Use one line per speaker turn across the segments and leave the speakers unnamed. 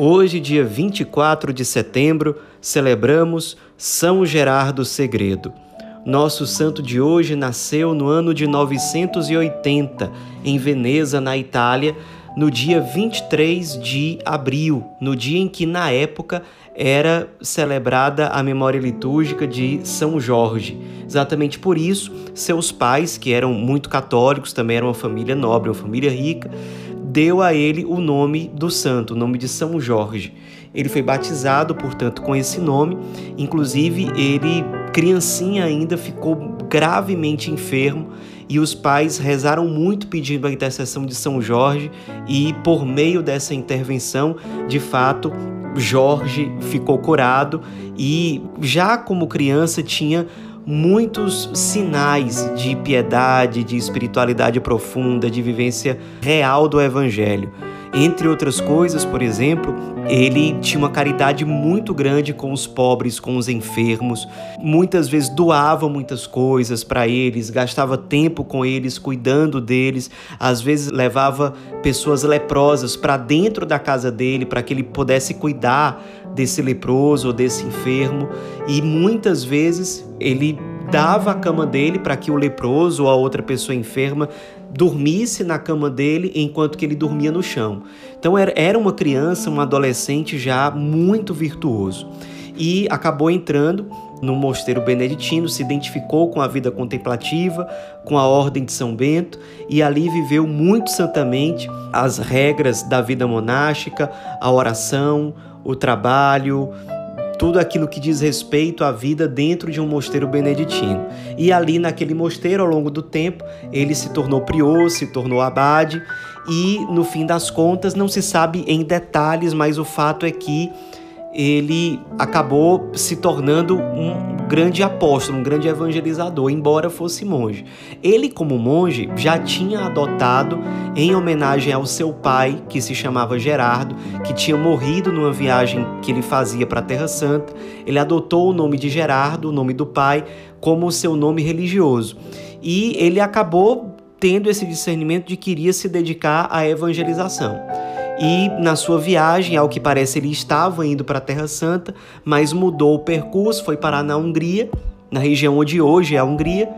Hoje, dia 24 de setembro, celebramos São Gerardo Segredo. Nosso santo de hoje nasceu no ano de 980, em Veneza, na Itália, no dia 23 de abril, no dia em que, na época, era celebrada a memória litúrgica de São Jorge. Exatamente por isso, seus pais, que eram muito católicos, também eram uma família nobre, uma família rica, deu a ele o nome do santo, o nome de São Jorge. Ele foi batizado, portanto, com esse nome. Inclusive, ele, criancinha ainda, ficou gravemente enfermo e os pais rezaram muito pedindo a intercessão de São Jorge e por meio dessa intervenção, de fato, Jorge ficou curado e já como criança tinha muitos sinais de piedade, de espiritualidade profunda, de vivência real do evangelho. Entre outras coisas, por exemplo, ele tinha uma caridade muito grande com os pobres, com os enfermos. Muitas vezes doava muitas coisas para eles, gastava tempo com eles, cuidando deles. Às vezes levava pessoas leprosas para dentro da casa dele para que ele pudesse cuidar desse leproso ou desse enfermo. E muitas vezes ele dava a cama dele para que o leproso ou a outra pessoa enferma dormisse na cama dele enquanto que ele dormia no chão. Então era uma criança, um adolescente já muito virtuoso. E acabou entrando no mosteiro beneditino, se identificou com a vida contemplativa, com a ordem de São Bento e ali viveu muito santamente as regras da vida monástica, a oração, o trabalho, tudo aquilo que diz respeito à vida dentro de um mosteiro beneditino. E ali naquele mosteiro, ao longo do tempo, ele se tornou prior, se tornou abade e no fim das contas não se sabe em detalhes, mas o fato é que ele acabou se tornando um grande apóstolo, um grande evangelizador, embora fosse monge. Ele, como monge, já tinha adotado, em homenagem ao seu pai, que se chamava Gerardo, que tinha morrido numa viagem que ele fazia para a Terra Santa, ele adotou o nome de Gerardo, o nome do pai, como seu nome religioso. E ele acabou tendo esse discernimento de que iria se dedicar à evangelização e na sua viagem, ao que parece, ele estava indo para a Terra Santa, mas mudou o percurso, foi parar na Hungria, na região onde hoje é a Hungria,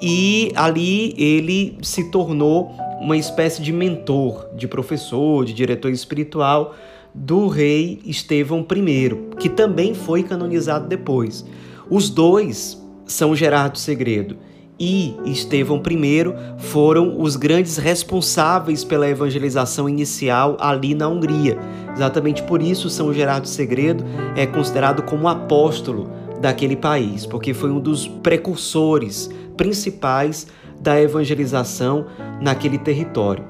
e ali ele se tornou uma espécie de mentor, de professor, de diretor espiritual do rei Estevão I, que também foi canonizado depois. Os dois são Gerardo Segredo e Estevão I foram os grandes responsáveis pela evangelização inicial ali na Hungria. Exatamente por isso São Gerardo Segredo é considerado como apóstolo daquele país, porque foi um dos precursores principais da evangelização naquele território.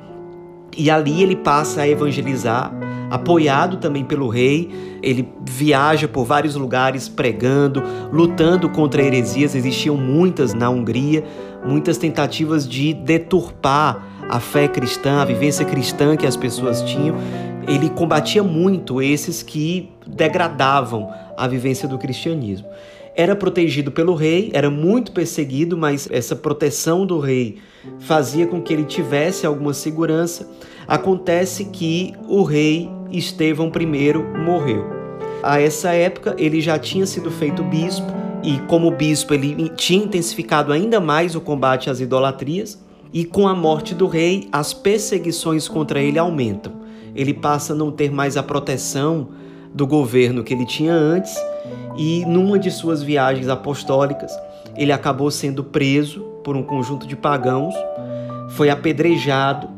E ali ele passa a evangelizar, apoiado também pelo rei. Ele viaja por vários lugares pregando, lutando contra heresias. Existiam muitas na Hungria, muitas tentativas de deturpar a fé cristã, a vivência cristã que as pessoas tinham. Ele combatia muito esses que degradavam a vivência do cristianismo. Era protegido pelo rei, era muito perseguido, mas essa proteção do rei fazia com que ele tivesse alguma segurança. Acontece que o rei Estevão I morreu. A essa época ele já tinha sido feito bispo e como bispo ele tinha intensificado ainda mais o combate às idolatrias e com a morte do rei as perseguições contra ele aumentam. Ele passa a não ter mais a proteção do governo que ele tinha antes e numa de suas viagens apostólicas ele acabou sendo preso por um conjunto de pagãos, foi apedrejado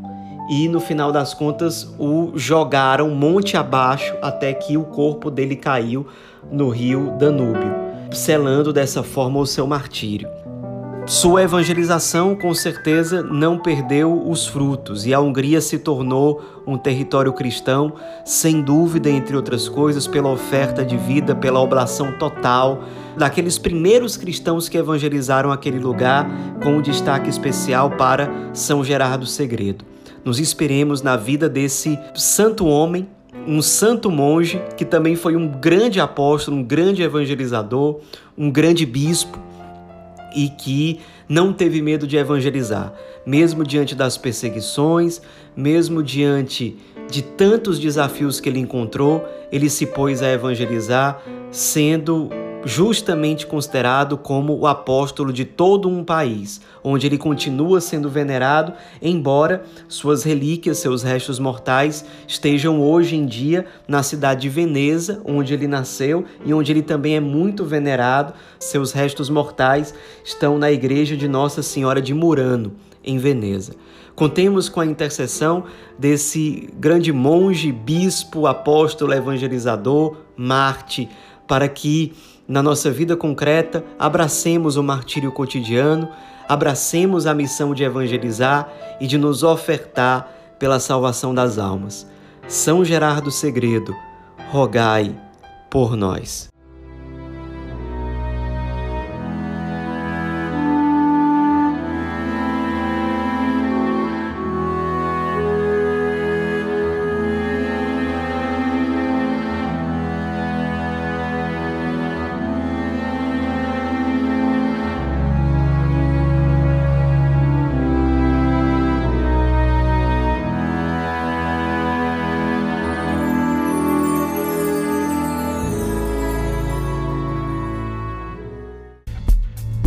e no final das contas o jogaram monte abaixo até que o corpo dele caiu no rio Danúbio, selando dessa forma o seu martírio. sua evangelização com certeza não perdeu os frutos e a Hungria se tornou um território cristão, sem dúvida, entre outras coisas, pela oferta de vida, pela oblação total daqueles primeiros cristãos que evangelizaram aquele lugar, com um destaque especial para São Gerardo Segredo. Nos inspiremos na vida desse santo homem um santo monge que também foi um grande apóstolo, um grande evangelizador, um grande bispo e que não teve medo de evangelizar, mesmo diante das perseguições, mesmo diante de tantos desafios que ele encontrou, ele se pôs a evangelizar, sendo justamente considerado como o apóstolo de todo um país, onde ele continua sendo venerado, embora suas relíquias, seus restos mortais, estejam hoje em dia na cidade de Veneza, onde ele nasceu e onde ele também é muito venerado. Seus restos mortais estão na igreja de Nossa Senhora de Murano, em Veneza. Contemos com a intercessão desse grande monge, bispo, apóstolo, evangelizador, Marte, para que na nossa vida concreta abracemos o martírio cotidiano, abracemos a missão de evangelizar e de nos ofertar pela salvação das almas. São Gerardo Segredo, rogai por nós.